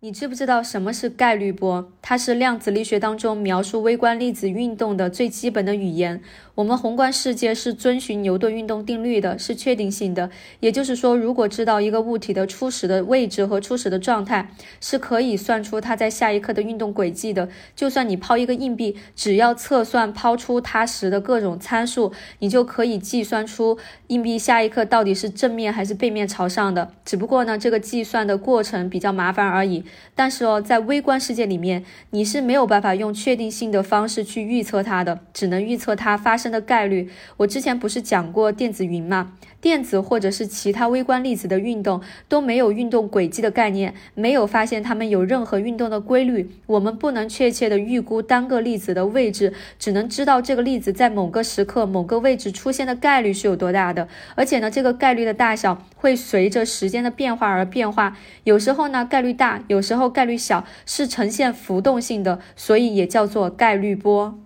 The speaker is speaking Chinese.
你知不知道什么是概率波？它是量子力学当中描述微观粒子运动的最基本的语言。我们宏观世界是遵循牛顿运动定律的，是确定性的。也就是说，如果知道一个物体的初始的位置和初始的状态，是可以算出它在下一刻的运动轨迹的。就算你抛一个硬币，只要测算抛出它时的各种参数，你就可以计算出硬币下一刻到底是正面还是背面朝上的。只不过呢，这个计算的过程比较麻烦而已。但是哦，在微观世界里面，你是没有办法用确定性的方式去预测它的，只能预测它发生的概率。我之前不是讲过电子云吗？电子或者是其他微观粒子的运动都没有运动轨迹的概念，没有发现它们有任何运动的规律。我们不能确切的预估单个粒子的位置，只能知道这个粒子在某个时刻、某个位置出现的概率是有多大的。而且呢，这个概率的大小会随着时间的变化而变化。有时候呢，概率大；有时候概率小，是呈现浮动性的，所以也叫做概率波。